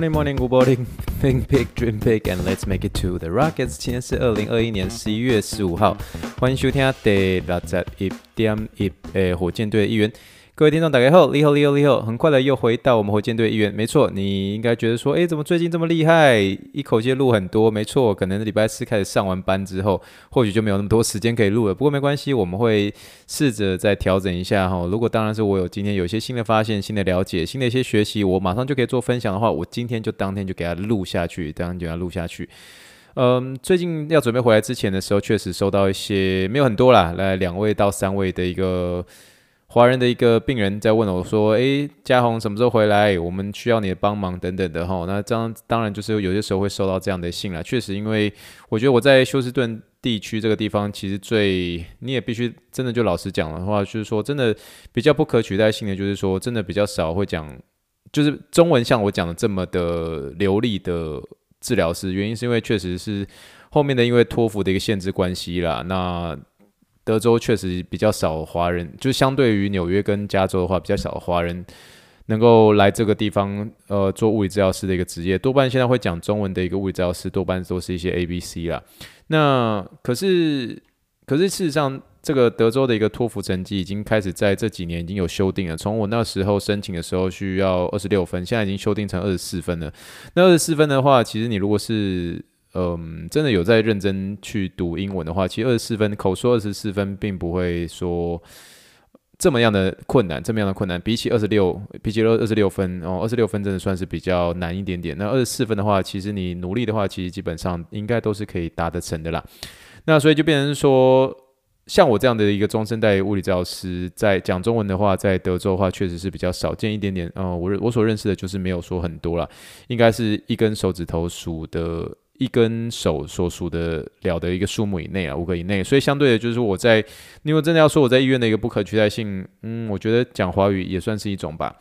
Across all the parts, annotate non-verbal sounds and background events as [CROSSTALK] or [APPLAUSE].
Morning, morning, good morning. [LAUGHS] Think big, dream big, and let's make it to the Rockets。今天是二零二一年十一月十五号，欢迎收听第六十一点一诶火箭队的一员。 各位听众，大家好，你好，你好，你好，很快的又回到我们火箭队一员。没错，你应该觉得说，诶，怎么最近这么厉害？一口气录很多。没错，可能礼拜四开始上完班之后，或许就没有那么多时间可以录了。不过没关系，我们会试着再调整一下哈。如果当然是我有今天有一些新的发现、新的了解、新的一些学习，我马上就可以做分享的话，我今天就当天就给他录下去，当天就给他录下去。嗯，最近要准备回来之前的时候，确实收到一些没有很多啦，来两位到三位的一个。华人的一个病人在问我说：“诶，嘉宏什么时候回来？我们需要你的帮忙等等的哈。”那这样当然就是有些时候会收到这样的信了。确实，因为我觉得我在休斯顿地区这个地方，其实最你也必须真的就老实讲的话，就是说真的比较不可取代性的，就是说真的比较少会讲，就是中文像我讲的这么的流利的治疗师。原因是因为确实是后面的因为托福的一个限制关系啦。那德州确实比较少华人，就相对于纽约跟加州的话，比较少华人能够来这个地方，呃，做物理治疗师的一个职业。多半现在会讲中文的一个物理治疗师，多半都是一些 A、B、C 啦。那可是，可是事实上，这个德州的一个托福成绩已经开始在这几年已经有修订了。从我那时候申请的时候需要二十六分，现在已经修订成二十四分了。那二十四分的话，其实你如果是嗯，真的有在认真去读英文的话，其实二十四分口说二十四分，并不会说这么样的困难，这么样的困难，比起二十六，比起二二十六分哦，二十六分真的算是比较难一点点。那二十四分的话，其实你努力的话，其实基本上应该都是可以达得成的啦。那所以就变成说，像我这样的一个中生代物理治疗师，在讲中文的话，在德州的话，确实是比较少见一点点。哦，我我所认识的就是没有说很多啦，应该是一根手指头数的。一根手所数的了的一个数目以内啊，五个以内，所以相对的，就是我在，因为真的要说我在医院的一个不可取代性，嗯，我觉得讲华语也算是一种吧。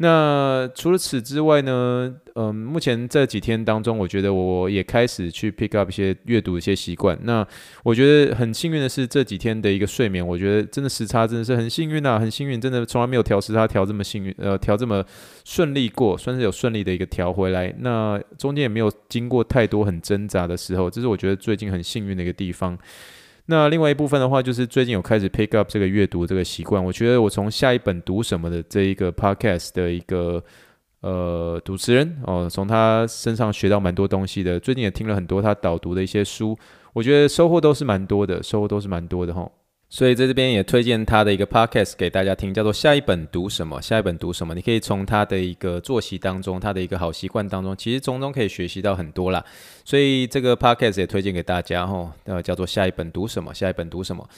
那除了此之外呢，嗯，目前这几天当中，我觉得我也开始去 pick up 一些阅读一些习惯。那我觉得很幸运的是，这几天的一个睡眠，我觉得真的时差真的是很幸运啊，很幸运，真的从来没有调时差调这么幸运，呃，调这么顺利过，算是有顺利的一个调回来。那中间也没有经过太多很挣扎的时候，这是我觉得最近很幸运的一个地方。那另外一部分的话，就是最近有开始 pick up 这个阅读这个习惯。我觉得我从下一本读什么的这一个 podcast 的一个呃主持人哦，从他身上学到蛮多东西的。最近也听了很多他导读的一些书，我觉得收获都是蛮多的，收获都是蛮多的哈。所以在这边也推荐他的一个 podcast 给大家听，叫做“下一本读什么”。下一本读什么？你可以从他的一个作息当中，他的一个好习惯当中，其实从中可以学习到很多啦。所以这个 podcast 也推荐给大家哦，呃，叫做“下一本读什么”。下一本读什么？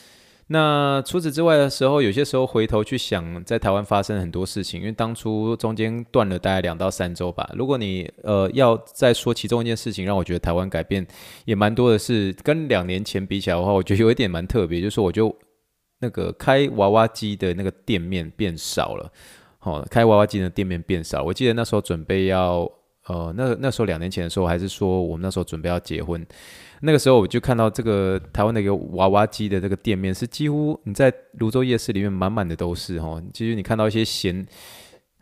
那除此之外的时候，有些时候回头去想，在台湾发生很多事情，因为当初中间断了大概两到三周吧。如果你呃要再说其中一件事情，让我觉得台湾改变也蛮多的是，跟两年前比起来的话，我觉得有一点蛮特别，就是我就。那个开娃娃机的那个店面变少了，好，开娃娃机的店面变少。我记得那时候准备要，呃，那那时候两年前的时候，还是说我们那时候准备要结婚，那个时候我就看到这个台湾的一个娃娃机的这个店面是几乎你在泸州夜市里面满满的都是哈。其实你看到一些闲，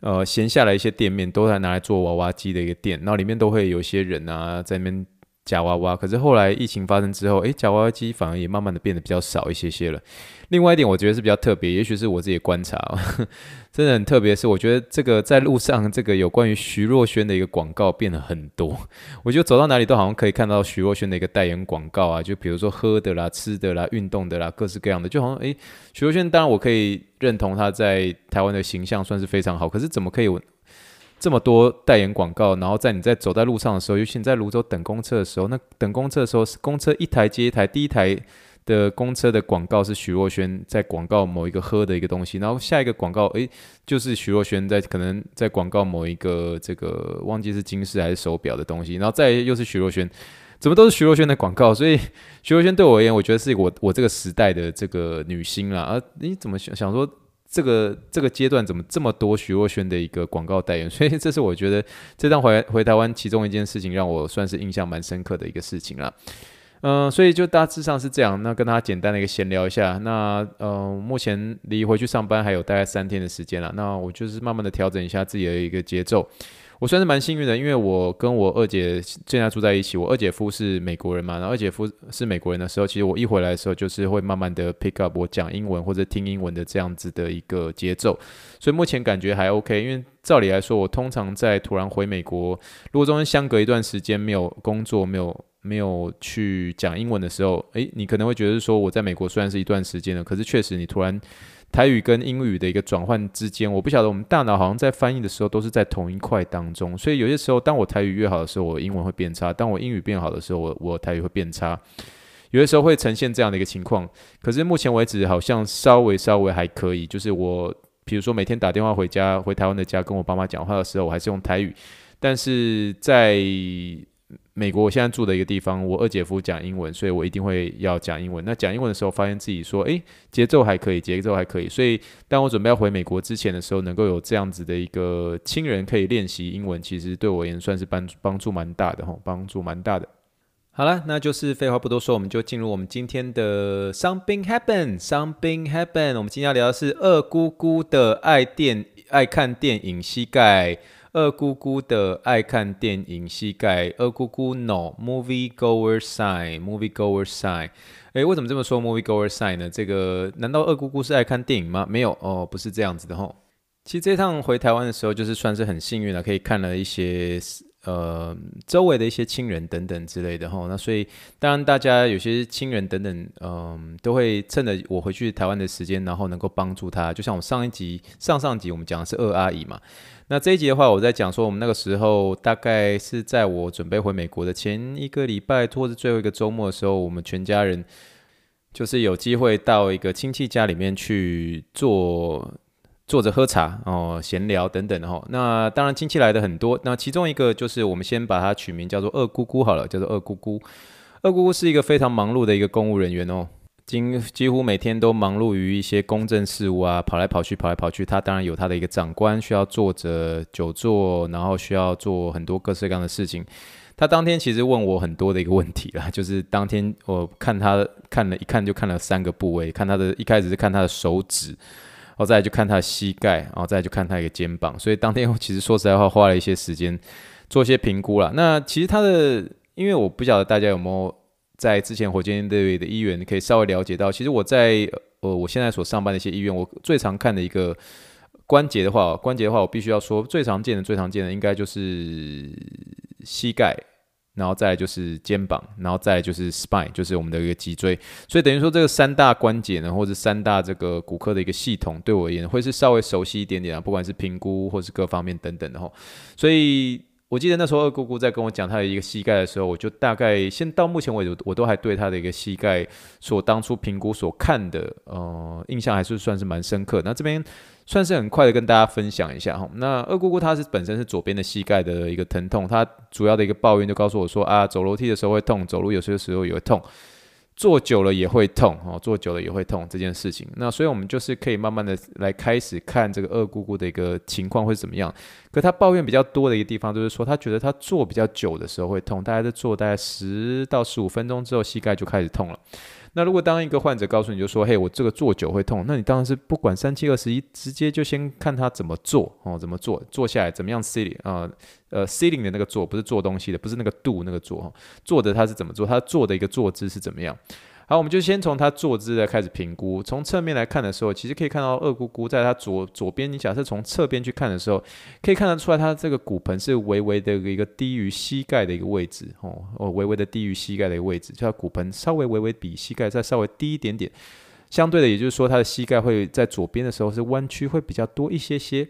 呃，闲下来一些店面都在拿来做娃娃机的一个店，然后里面都会有一些人啊在那边。夹娃娃，可是后来疫情发生之后，诶，夹娃娃机反而也慢慢的变得比较少一些些了。另外一点，我觉得是比较特别，也许是我自己观察，呵呵，真的很特别。是我觉得这个在路上，这个有关于徐若瑄的一个广告变得很多。我觉得走到哪里都好像可以看到徐若瑄的一个代言广告啊，就比如说喝的啦、吃的啦、运动的啦，各式各样的，就好像诶，徐若瑄当然我可以认同她在台湾的形象算是非常好，可是怎么可以？这么多代言广告，然后在你在走在路上的时候，尤其你在泸州等公车的时候，那等公车的时候，公车一台接一台，第一台的公车的广告是徐若瑄在广告某一个喝的一个东西，然后下一个广告，诶，就是徐若瑄在可能在广告某一个这个忘记是金饰还是手表的东西，然后再又是徐若瑄，怎么都是徐若瑄的广告，所以徐若瑄对我而言，我觉得是我我这个时代的这个女星啦，啊，你怎么想想说？这个这个阶段怎么这么多徐若瑄的一个广告代言？[LAUGHS] 所以这是我觉得这张回回台湾其中一件事情，让我算是印象蛮深刻的一个事情啦。嗯、所以就大致上是这样。那跟大家简单的一个闲聊一下。那呃，目前离回去上班还有大概三天的时间了。那我就是慢慢的调整一下自己的一个节奏。我算是蛮幸运的，因为我跟我二姐现在住在一起。我二姐夫是美国人嘛，然后二姐夫是美国人的时候，其实我一回来的时候，就是会慢慢的 pick up 我讲英文或者听英文的这样子的一个节奏。所以目前感觉还 OK。因为照理来说，我通常在突然回美国，如果中间相隔一段时间没有工作，没有没有去讲英文的时候，诶，你可能会觉得说我在美国虽然是一段时间了，可是确实你突然。台语跟英语的一个转换之间，我不晓得我们大脑好像在翻译的时候都是在同一块当中，所以有些时候当我台语越好的时候，我英文会变差；当我英语变好的时候，我我台语会变差。有的时候会呈现这样的一个情况，可是目前为止好像稍微稍微还可以。就是我比如说每天打电话回家回台湾的家跟我爸妈讲话的时候，我还是用台语，但是在美国，我现在住的一个地方，我二姐夫讲英文，所以我一定会要讲英文。那讲英文的时候，发现自己说，诶，节奏还可以，节奏还可以。所以，当我准备要回美国之前的时候，能够有这样子的一个亲人可以练习英文，其实对我而言算是帮帮助蛮大的哈，帮助蛮大的。好了，那就是废话不多说，我们就进入我们今天的 Something Happen，Something Happen。我们今天要聊的是二姑姑的爱电爱看电影膝盖。二姑姑的爱看电影膝盖，二姑姑 no movie goer sign movie goer sign。诶，为什么这么说 movie goer sign 呢？这个难道二姑姑是爱看电影吗？没有哦，不是这样子的吼。其实这趟回台湾的时候，就是算是很幸运了，可以看了一些呃周围的一些亲人等等之类的吼。那所以当然大家有些亲人等等，嗯、都会趁着我回去台湾的时间，然后能够帮助他。就像我上一集、上上集我们讲的是二阿姨嘛。那这一集的话，我在讲说，我们那个时候大概是在我准备回美国的前一个礼拜，或者最后一个周末的时候，我们全家人就是有机会到一个亲戚家里面去坐坐着喝茶哦，闲聊等等哈。那当然亲戚来的很多，那其中一个就是我们先把它取名叫做二姑姑好了，叫做二姑姑。二姑姑是一个非常忙碌的一个公务人员哦。几几乎每天都忙碌于一些公政事务啊，跑来跑去，跑来跑去。他当然有他的一个长官需要坐着久坐，然后需要做很多各式各样的事情。他当天其实问我很多的一个问题啦，[LAUGHS] 就是当天我看他看了一看就看了三个部位，看他的一开始是看他的手指，然后再来就看他的膝盖，然后再来就看他一个肩膀。所以当天我其实说实在话，花了一些时间做一些评估啦。那其实他的，因为我不晓得大家有没有。在之前火箭队的医院，可以稍微了解到，其实我在呃我现在所上班的一些医院，我最常看的一个关节的话，关节的话，我必须要说最常见的、最常见的应该就是膝盖，然后再就是肩膀，然后再就是 spine，就是我们的一个脊椎。所以等于说这个三大关节呢，或者三大这个骨科的一个系统，对我而言会是稍微熟悉一点点啊，不管是评估或是各方面等等的哈。所以。我记得那时候二姑姑在跟我讲她的一个膝盖的时候，我就大概先到目前为止，我都还对她的一个膝盖所当初评估所看的，呃，印象还是算是蛮深刻。那这边算是很快的跟大家分享一下哈。那二姑姑她是本身是左边的膝盖的一个疼痛，她主要的一个抱怨就告诉我说啊，走楼梯的时候会痛，走路有些时候也会痛。坐久了也会痛哦，坐久了也会痛这件事情。那所以我们就是可以慢慢的来开始看这个二姑姑的一个情况会怎么样。可她抱怨比较多的一个地方就是说，她觉得她坐比较久的时候会痛，大概在坐大概十到十五分钟之后，膝盖就开始痛了。那如果当一个患者告诉你就说，嘿，我这个坐久会痛，那你当然是不管三七二十一，直接就先看他怎么做哦，怎么做，坐下来怎么样 sitting 啊，呃 sitting 的那个坐，不是做东西的，不是那个 do 那个坐，坐的他是怎么做，他坐的一个坐姿是怎么样。好，我们就先从他坐姿来开始评估。从侧面来看的时候，其实可以看到二姑姑在他左左边。你假设从侧边去看的时候，可以看得出来，他这个骨盆是微微的一个低于膝盖的一个位置哦，哦，微微的低于膝盖的一个位置，就他骨盆稍微微微比膝盖再稍微低一点点。相对的，也就是说，他的膝盖会在左边的时候是弯曲会比较多一些些。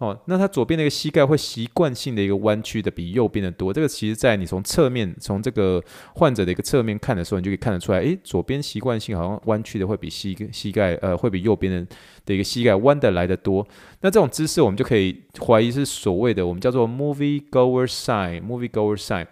哦，那他左边的一个膝盖会习惯性的一个弯曲的比右边的多，这个其实在你从侧面从这个患者的一个侧面看的时候，你就可以看得出来，诶，左边习惯性好像弯曲的会比膝膝盖呃会比右边的的一个膝盖弯的来的多。那这种姿势我们就可以怀疑是所谓的我们叫做 movie goer sign，movie goer sign。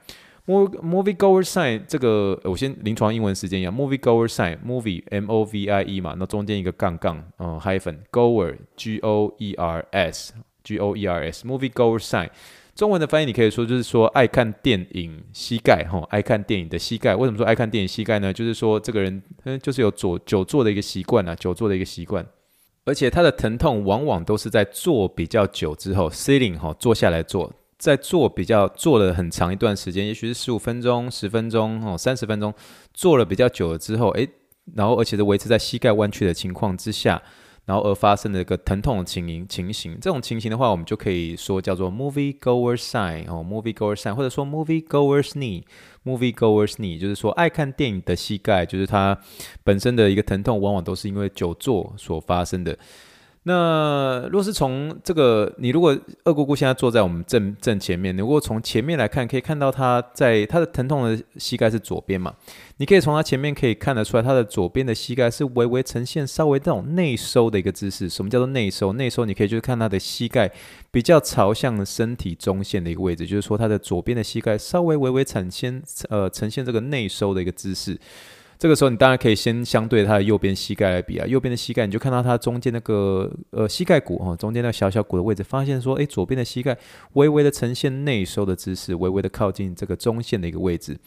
Movie goer sign 这个，我先临床英文时间一样，movie goer sign，movie M O V I E 嘛，那中间一个杠杠，嗯，hyphen goer G O E R S G O E R S，movie goer sign，中文的翻译你可以说就是说爱看电影膝盖哈，爱看电影的膝盖。为什么说爱看电影膝盖呢？就是说这个人嗯，就是有坐久坐的一个习惯啊，久坐的一个习惯，而且他的疼痛往往都是在坐比较久之后，sitting 哈，坐下来坐。在坐比较坐了很长一段时间，也许是十五分钟、十分钟、哦三十分钟，坐了比较久了之后，诶，然后而且是维持在膝盖弯曲的情况之下，然后而发生的一个疼痛的情形情形，这种情形的话，我们就可以说叫做 movie goer sign 哦，movie goer sign，或者说 movie goer's knee，movie goer's knee，就是说爱看电影的膝盖，就是它本身的一个疼痛，往往都是因为久坐所发生的。那若是从这个，你如果二姑姑现在坐在我们正正前面，你如果从前面来看，可以看到她在她的疼痛的膝盖是左边嘛？你可以从她前面可以看得出来，她的左边的膝盖是微微呈现稍微这种内收的一个姿势。什么叫做内收？内收你可以就是看她的膝盖比较朝向身体中线的一个位置，就是说她的左边的膝盖稍微微微呈现呃呈现这个内收的一个姿势。这个时候，你当然可以先相对他的右边膝盖来比啊，右边的膝盖，你就看到它中间那个呃膝盖骨哦，中间那个小小骨的位置，发现说，诶，左边的膝盖微微的呈现内收的姿势，微微的靠近这个中线的一个位置。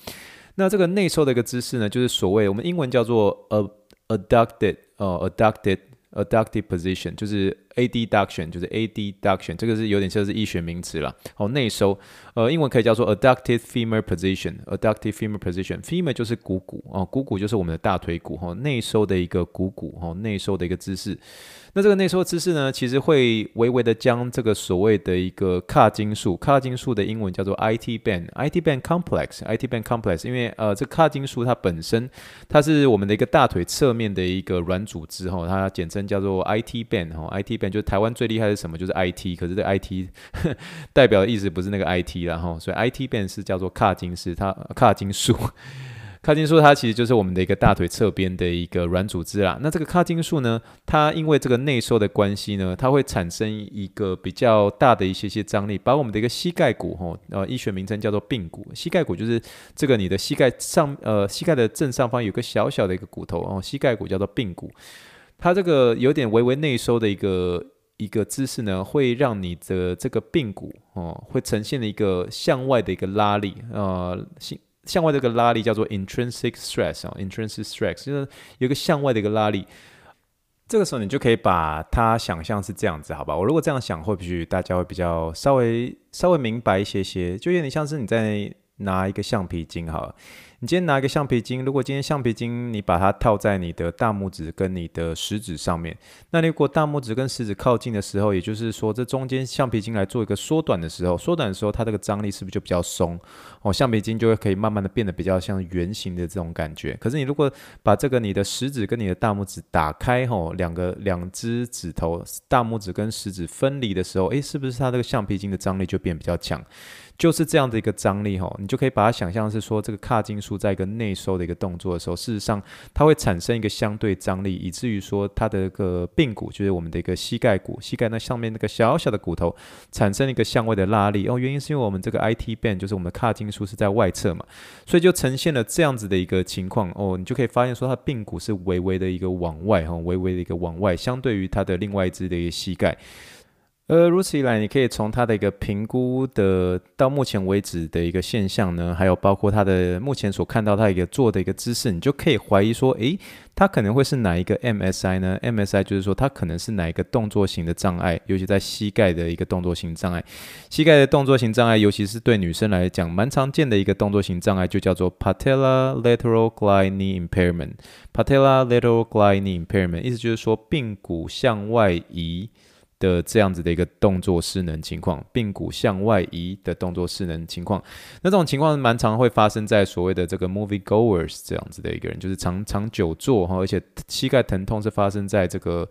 那这个内收的一个姿势呢，就是所谓我们英文叫做 a adducted 呃 adducted adducted position，就是 adduction，就是 adduction，这个是有点像是医学名词了。好，内收。呃，英文可以叫做 adducted femur position，adducted femur position，femur 就是股骨哦，股骨就是我们的大腿骨哈，内收的一个股骨哈，内收的一个姿势。那这个内收姿势呢，其实会微微的将这个所谓的一个髂胫束，髂胫束的英文叫做 IT band，IT band complex，IT band complex，因为呃，这髂胫束它本身它是我们的一个大腿侧面的一个软组织哈，它简称叫做 IT band 哈，IT band 就台湾最厉害是什么？就是 IT，可是这 IT [LAUGHS] 代表的意思不是那个 IT。然后，所以 IT 变是叫做髂胫是它髂胫束，髂胫束它其实就是我们的一个大腿侧边的一个软组织啦。那这个髂胫束呢，它因为这个内收的关系呢，它会产生一个比较大的一些些张力，把我们的一个膝盖骨，吼，呃，医学名称叫做髌骨。膝盖骨就是这个你的膝盖上，呃，膝盖的正上方有个小小的一个骨头，哦，膝盖骨叫做髌骨，它这个有点微微内收的一个。一个姿势呢，会让你的这个髌骨哦，会呈现了一个向外的一个拉力，呃，向向外的一个拉力叫做 intrinsic stress 啊，intrinsic stress 就是有个向外的一个拉力。这个时候你就可以把它想象是这样子，好吧？我如果这样想，或许大家会比较稍微稍微明白一些些，就有点像是你在拿一个橡皮筋，好了。你今天拿一个橡皮筋，如果今天橡皮筋你把它套在你的大拇指跟你的食指上面，那如果大拇指跟食指靠近的时候，也就是说这中间橡皮筋来做一个缩短的时候，缩短的时候它这个张力是不是就比较松？哦，橡皮筋就会可以慢慢的变得比较像圆形的这种感觉。可是你如果把这个你的食指跟你的大拇指打开，吼，两个两只指头，大拇指跟食指分离的时候，诶，是不是它这个橡皮筋的张力就变比较强？就是这样的一个张力哈，你就可以把它想象是说，这个髂筋束在一个内收的一个动作的时候，事实上它会产生一个相对张力，以至于说它的一个髌骨，就是我们的一个膝盖骨，膝盖那上面那个小小的骨头，产生一个向外的拉力。哦，原因是因为我们这个 IT band 就是我们的髂胫束是在外侧嘛，所以就呈现了这样子的一个情况。哦，你就可以发现说，它髌骨是微微的一个往外哈，微微的一个往外，相对于它的另外一只的一个膝盖。呃，如此一来，你可以从它的一个评估的到目前为止的一个现象呢，还有包括它的目前所看到它一个做的一个姿势，你就可以怀疑说，诶，它可能会是哪一个 MSI 呢？MSI 就是说它可能是哪一个动作型的障碍，尤其在膝盖的一个动作型障碍。膝盖的动作型障碍，尤其是对女生来讲，蛮常见的一个动作型障碍，就叫做 Patella lateral glide knee impairment。Patella lateral glide knee impairment，意思就是说髌骨向外移。的这样子的一个动作失能情况，髌骨向外移的动作失能情况，那这种情况蛮常会发生在所谓的这个 movie goers 这样子的一个人，就是长长久坐哈，而且膝盖疼痛是发生在这个。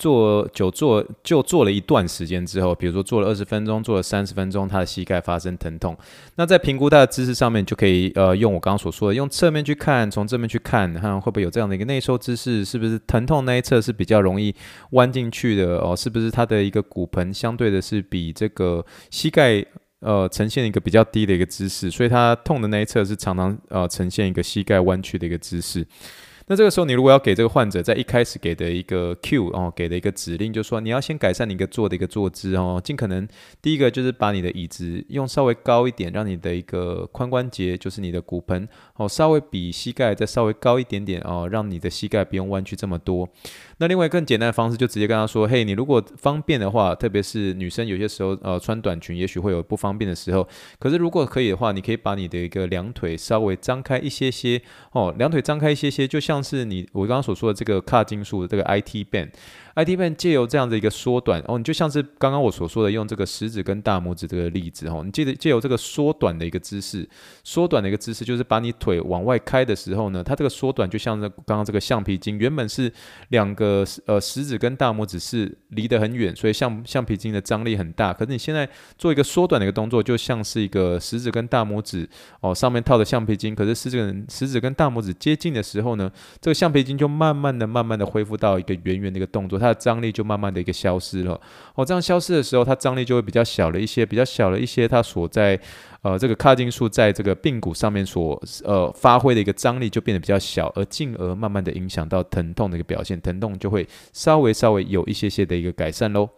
坐久坐就坐了一段时间之后，比如说坐了二十分钟，坐了三十分钟，他的膝盖发生疼痛。那在评估他的姿势上面，就可以呃用我刚刚所说的，用侧面去看，从正面去看，看会不会有这样的一个内收姿势，是不是疼痛那一侧是比较容易弯进去的哦？是不是他的一个骨盆相对的是比这个膝盖呃呈现一个比较低的一个姿势，所以他痛的那一侧是常常呃呈现一个膝盖弯曲的一个姿势。那这个时候，你如果要给这个患者在一开始给的一个 Q 哦，给的一个指令，就是说你要先改善你一个坐的一个坐姿哦，尽可能第一个就是把你的椅子用稍微高一点，让你的一个髋关节，就是你的骨盆哦，稍微比膝盖再稍微高一点点哦，让你的膝盖不用弯曲这么多。那另外更简单的方式，就直接跟他说：“嘿，你如果方便的话，特别是女生有些时候，呃，穿短裙也许会有不方便的时候。可是如果可以的话，你可以把你的一个两腿稍微张开一些些哦，两腿张开一些些，就像是你我刚刚所说的这个卡金属的这个 IT band。” IT band 借由这样的一个缩短哦，你就像是刚刚我所说的，用这个食指跟大拇指这个例子哦，你记得借由这个缩短的一个姿势，缩短的一个姿势就是把你腿往外开的时候呢，它这个缩短就像是刚刚这个橡皮筋，原本是两个呃食指跟大拇指是离得很远，所以橡橡皮筋的张力很大。可是你现在做一个缩短的一个动作，就像是一个食指跟大拇指哦上面套的橡皮筋，可是食指食指跟大拇指接近的时候呢，这个橡皮筋就慢慢的、慢慢的恢复到一个圆圆的一个动作。它的张力就慢慢的一个消失了，哦，这样消失的时候，它张力就会比较小了一些，比较小了一些，它所在呃这个髂胫束在这个髌骨上面所呃发挥的一个张力就变得比较小，而进而慢慢的影响到疼痛的一个表现，疼痛就会稍微稍微有一些些的一个改善喽。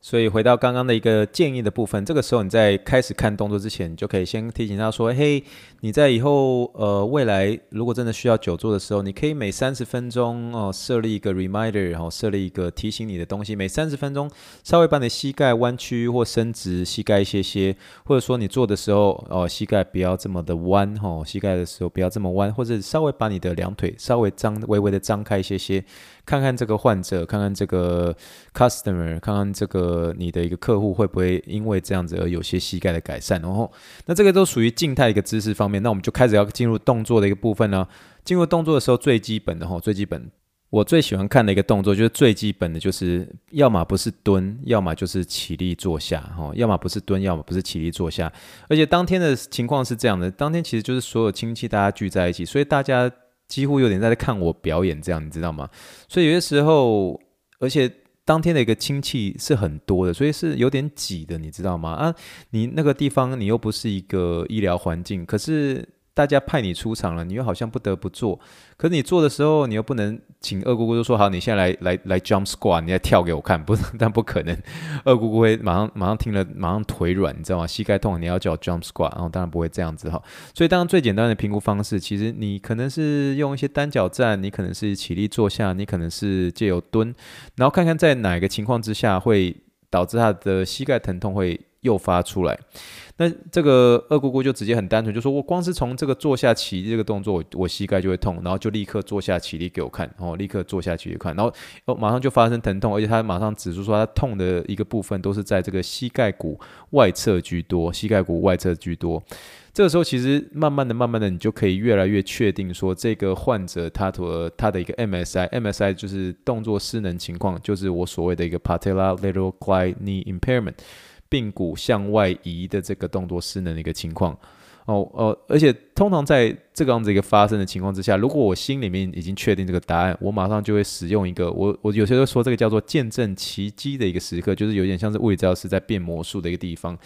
所以回到刚刚的一个建议的部分，这个时候你在开始看动作之前，你就可以先提醒他说：“嘿，你在以后呃未来如果真的需要久坐的时候，你可以每三十分钟哦设立一个 reminder，然后设立一个提醒你的东西，每三十分钟稍微把你膝盖弯曲或伸直膝盖一些些，或者说你坐的时候哦膝盖不要这么的弯哦，膝盖的时候不要这么弯，或者稍微把你的两腿稍微张微微的张开一些些。”看看这个患者，看看这个 customer，看看这个呃你的一个客户会不会因为这样子而有些膝盖的改善。然后，那这个都属于静态一个姿势方面。那我们就开始要进入动作的一个部分呢。进入动作的时候，最基本的哈，最基本，我最喜欢看的一个动作就是最基本的就是，要么不是蹲，要么就是起立坐下。哈，要么不是蹲，要么不是起立坐下。而且当天的情况是这样的，当天其实就是所有亲戚大家聚在一起，所以大家。几乎有点在看我表演，这样你知道吗？所以有些时候，而且当天的一个亲戚是很多的，所以是有点挤的，你知道吗？啊，你那个地方你又不是一个医疗环境，可是。大家派你出场了，你又好像不得不做。可是你做的时候，你又不能请二姑姑就说好，你现在来来来 jump squat，你来跳给我看，不，[LAUGHS] 但不可能。二姑姑会马上马上听了，马上腿软，你知道吗？膝盖痛，你要叫 jump squat，然后当然不会这样子哈。所以当然最简单的评估方式，其实你可能是用一些单脚站，你可能是起立坐下，你可能是借由蹲，然后看看在哪个情况之下会导致他的膝盖疼痛会诱发出来。那这个二姑姑就直接很单纯，就说我光是从这个坐下起立这个动作，我膝盖就会痛，然后就立刻坐下起立给我看，然后立刻坐下起立看，然后哦马上就发生疼痛，而且他马上指出说他痛的一个部分都是在这个膝盖骨外侧居多，膝盖骨外侧居多。这个时候其实慢慢的、慢慢的，你就可以越来越确定说这个患者他的他的一个 MSI，MSI 就是动作失能情况，就是我所谓的一个 Patellolateral Glide Knee Impairment。髌骨向外移的这个动作失能的一个情况，哦哦，而且通常在这个样子一个发生的情况之下，如果我心里面已经确定这个答案，我马上就会使用一个我我有些时候说这个叫做见证奇迹的一个时刻，就是有点像是物理治疗师在变魔术的一个地方，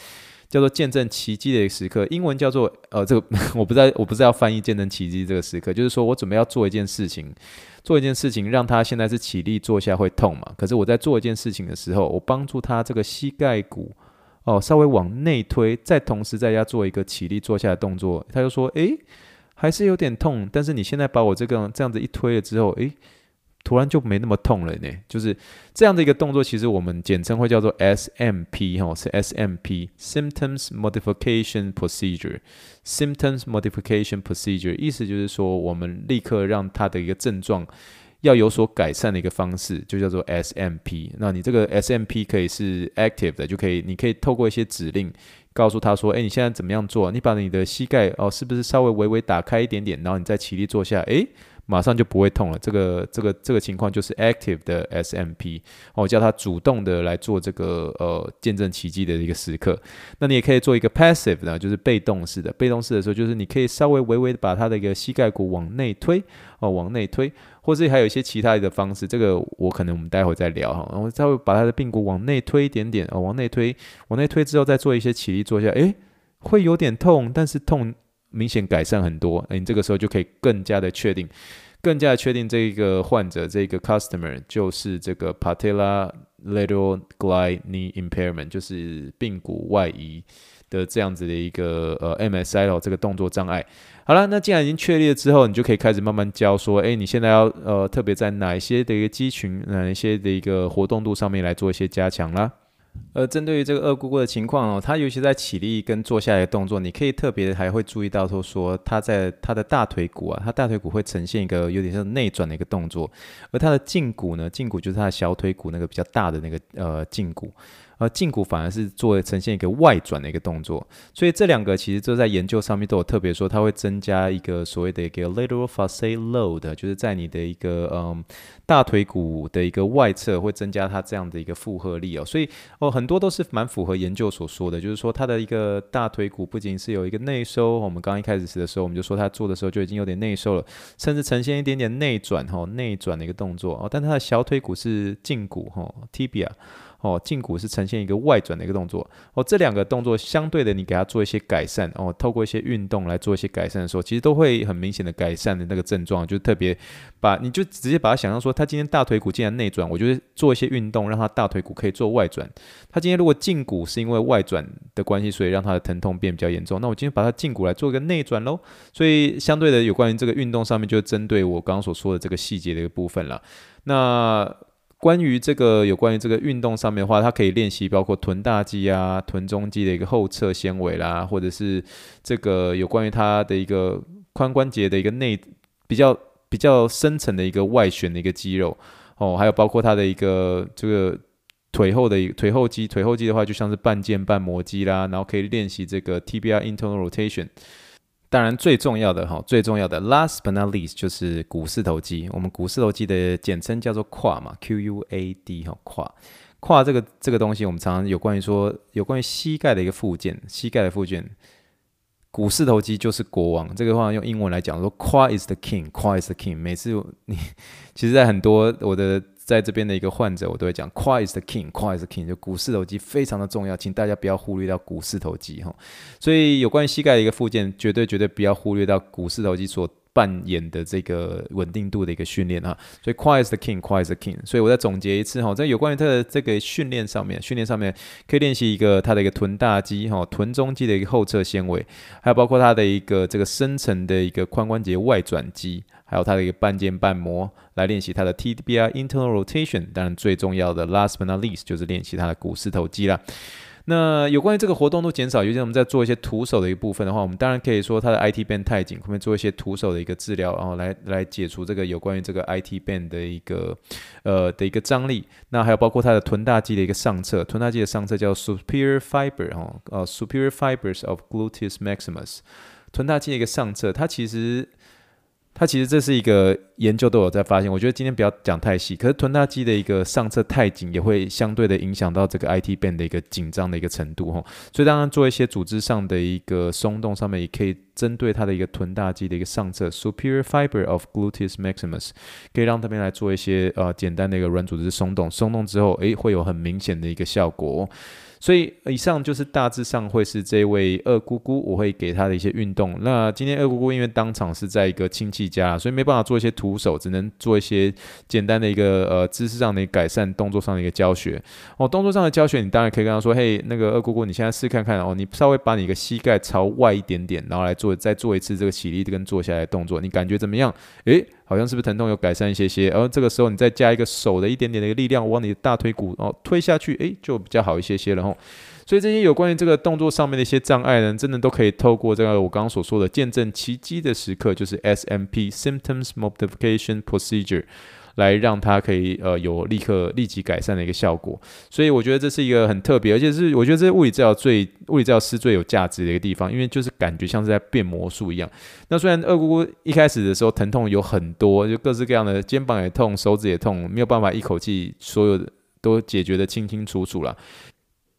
叫做见证奇迹的一个时刻，英文叫做呃这个 [LAUGHS] 我不知道我不知道翻译见证奇迹这个时刻，就是说我准备要做一件事情，做一件事情让他现在是起立坐下会痛嘛，可是我在做一件事情的时候，我帮助他这个膝盖骨。哦，稍微往内推，再同时在家做一个起立坐下的动作，他就说：“诶，还是有点痛，但是你现在把我这个这样子一推了之后，诶，突然就没那么痛了呢。”就是这样的一个动作，其实我们简称会叫做 SMP 哈，是 SMP（Symptoms Modification Procedure），Symptoms Modification Procedure，意思就是说，我们立刻让他的一个症状。要有所改善的一个方式，就叫做 SMP。那你这个 SMP 可以是 active 的，就可以，你可以透过一些指令告诉他说：“诶，你现在怎么样做？你把你的膝盖哦，是不是稍微微微打开一点点？然后你再起立坐下，诶，马上就不会痛了。这个这个这个情况就是 active 的 SMP，哦，叫他主动的来做这个呃见证奇迹的一个时刻。那你也可以做一个 passive 呢，就是被动式的。被动式的时候，就是你可以稍微微微的把他的一个膝盖骨往内推，哦，往内推，或是还有一些其他的方式。这个我可能我们待会再聊哈。然后再会把他的髌骨往内推一点点，哦，往内推，往内推之后再做一些起立坐下，诶，会有点痛，但是痛。明显改善很多，你这个时候就可以更加的确定，更加的确定这个患者这个 customer 就是这个 patella lateral glide knee impairment，就是髌骨外移的这样子的一个呃 MSI 这个动作障碍。好了，那既然已经确立了之后，你就可以开始慢慢教说，哎，你现在要呃特别在哪一些的一个肌群，哪一些的一个活动度上面来做一些加强啦。呃，针对于这个二姑姑的情况哦，她尤其在起立跟坐下来的动作，你可以特别还会注意到说，说她在她的大腿骨啊，她大腿骨会呈现一个有点像内转的一个动作，而她的胫骨呢，胫骨就是她的小腿骨那个比较大的那个呃胫骨。而胫骨反而是做呈现一个外转的一个动作，所以这两个其实都在研究上面都有特别说，它会增加一个所谓的一个 lateral facet load，就是在你的一个嗯大腿骨的一个外侧会增加它这样的一个负荷力哦，所以哦很多都是蛮符合研究所说的，就是说它的一个大腿骨不仅是有一个内收，我们刚一开始时的时候我们就说它做的时候就已经有点内收了，甚至呈现一点点内转哈内转的一个动作哦，但它的小腿骨是胫骨哈 tibia。哦，胫骨是呈现一个外转的一个动作。哦，这两个动作相对的，你给它做一些改善。哦，透过一些运动来做一些改善的时候，其实都会很明显的改善的那个症状。就特别把你就直接把它想象说，他今天大腿骨竟然内转，我就是做一些运动，让他大腿骨可以做外转。他今天如果胫骨是因为外转的关系，所以让他的疼痛变比较严重，那我今天把他胫骨来做一个内转喽。所以相对的，有关于这个运动上面，就针对我刚刚所说的这个细节的一个部分了。那。关于这个有关于这个运动上面的话，它可以练习包括臀大肌啊、臀中肌的一个后侧纤维啦，或者是这个有关于它的一个髋关节的一个内比较比较深层的一个外旋的一个肌肉哦，还有包括它的一个这个腿后的一腿后肌，腿后肌的话就像是半腱半膜肌啦，然后可以练习这个 TBI internal rotation。当然，最重要的哈，最重要的 last but not least 就是股四头肌。我们股四头肌的简称叫做胯嘛，Q U A D 哈胯。胯。这个这个东西，我们常常有关于说，有关于膝盖的一个附件，膝盖的附件，股四头肌就是国王。这个话用英文来讲说，quad is the king，quad is the king。每次你其实，在很多我的。在这边的一个患者，我都会讲，Quad is the king，Quad is the king，就股四头肌非常的重要，请大家不要忽略到股四头肌哈。所以有关于膝盖的一个附件，绝对绝对不要忽略到股四头肌所扮演的这个稳定度的一个训练哈。所以 Quiet the King, Quiet the king。所以我再总结一次哈，在有关于他的这个训练上面，训练上面可以练习一个他的一个臀大肌哈，臀中肌的一个后侧纤维，还有包括他的一个这个深层的一个髋关节外转肌。还有他的一个半腱半膜来练习他的 TBR internal rotation，当然最重要的 last but not least 就是练习他的股四头肌了。那有关于这个活动度减少，尤其我们在做一些徒手的一部分的话，我们当然可以说它的 IT band 太紧，后面做一些徒手的一个治疗，然后来来解除这个有关于这个 IT band 的一个呃的一个张力。那还有包括它的臀大肌的一个上侧，臀大肌的上侧叫 superior fiber 哈，呃 superior fibers of gluteus maximus，臀大肌的一个上侧，它其实。它其实这是一个研究都有在发现，我觉得今天不要讲太细。可是臀大肌的一个上侧太紧，也会相对的影响到这个 IT band 的一个紧张的一个程度哈。所以当然做一些组织上的一个松动，上面也可以针对它的一个臀大肌的一个上侧 superior fiber of gluteus maximus，可以让这边来做一些呃简单的一个软组织松动，松动之后，诶会有很明显的一个效果。所以以上就是大致上会是这位二姑姑，我会给她的一些运动。那今天二姑姑因为当场是在一个亲戚家，所以没办法做一些徒手，只能做一些简单的一个呃姿势上的改善，动作上的一个教学。哦，动作上的教学，你当然可以跟她说：“嘿，那个二姑姑，你现在试看看哦，你稍微把你的膝盖朝外一点点，然后来做，再做一次这个起立跟坐下来动作，你感觉怎么样？诶。好像是不是疼痛有改善一些些，然后这个时候你再加一个手的一点点的一个力量往你的大腿骨哦推下去，诶，就比较好一些些了吼。所以这些有关于这个动作上面的一些障碍呢，真的都可以透过这个我刚刚所说的见证奇迹的时刻，就是 SMP Symptoms Modification Procedure 来让它可以呃有立刻立即改善的一个效果。所以我觉得这是一个很特别，而且是我觉得这是物理治疗最物理治疗师最有价值的一个地方，因为就是感觉像是在变魔术一样。那虽然二姑姑一开始的时候疼痛有很多，就各式各样的肩膀也痛，手指也痛，没有办法一口气所有的都解决的清清楚楚了。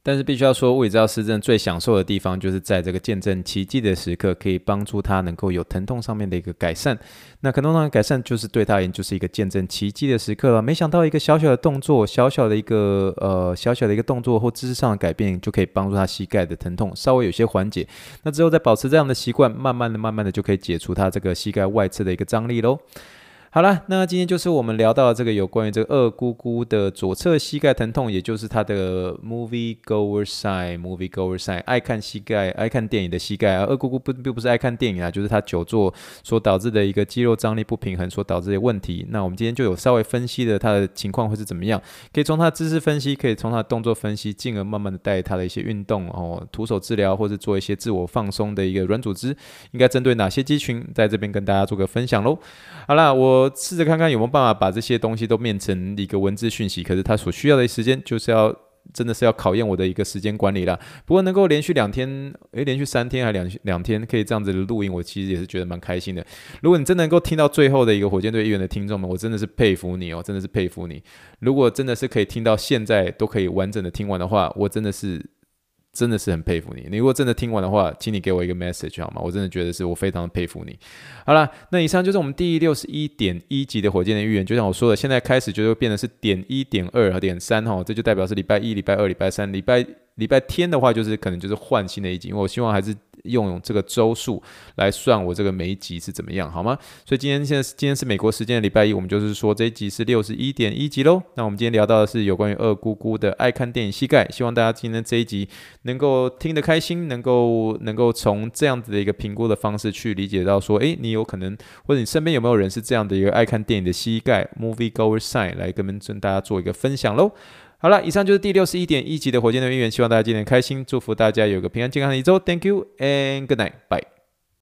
但是必须要说，物理治疗师真的最享受的地方，就是在这个见证奇迹的时刻，可以帮助他能够有疼痛上面的一个改善。那疼痛上的改善，就是对他而言，就是一个见证奇迹的时刻了。没想到一个小小的动作，小小的一个呃小小的一个动作或姿势上的改变，就可以帮助他膝盖的疼痛稍微有些缓解。那之后再保持这样的习惯，慢慢的、慢慢的就可以解除他这个膝盖外侧的一个张力喽。好了，那今天就是我们聊到这个有关于这个二姑姑的左侧膝盖疼痛，也就是她的 movie goer side movie goer side 爱看膝盖、爱看电影的膝盖啊。二姑姑不并不是爱看电影啊，就是她久坐所导致的一个肌肉张力不平衡所导致的问题。那我们今天就有稍微分析的她的情况会是怎么样，可以从她的姿势分析，可以从她的动作分析，进而慢慢的带她的一些运动哦，徒手治疗或者做一些自我放松的一个软组织，应该针对哪些肌群，在这边跟大家做个分享喽。好了，我。我试着看看有没有办法把这些东西都变成一个文字讯息，可是它所需要的时间就是要真的是要考验我的一个时间管理了。不过能够连续两天，诶，连续三天还两两天可以这样子的录音，我其实也是觉得蛮开心的。如果你真能够听到最后的一个火箭队议员的听众们，我真的是佩服你哦，真的是佩服你。如果真的是可以听到现在都可以完整的听完的话，我真的是。真的是很佩服你。你如果真的听完的话，请你给我一个 message 好吗？我真的觉得是我非常佩服你。好了，那以上就是我们第六十一点一集的火箭的预言。就像我说的，现在开始就会变成是点一点二和点三哈，这就代表是礼拜一、礼拜二、礼拜三、礼拜礼拜天的话，就是可能就是换新的一集。因为我希望还是。用用这个周数来算我这个每一集是怎么样，好吗？所以今天现在今天是美国时间的礼拜一，我们就是说这一集是六十一点一集喽。那我们今天聊到的是有关于二姑姑的爱看电影膝盖，希望大家今天这一集能够听得开心，能够能够从这样子的一个评估的方式去理解到说，诶，你有可能或者你身边有没有人是这样的一个爱看电影的膝盖 movie goer sign 来跟跟大家做一个分享喽。好了，以上就是第六十一点一集的火箭队预言，希望大家今天开心，祝福大家有个平安健康的一周。Thank you and good night, bye.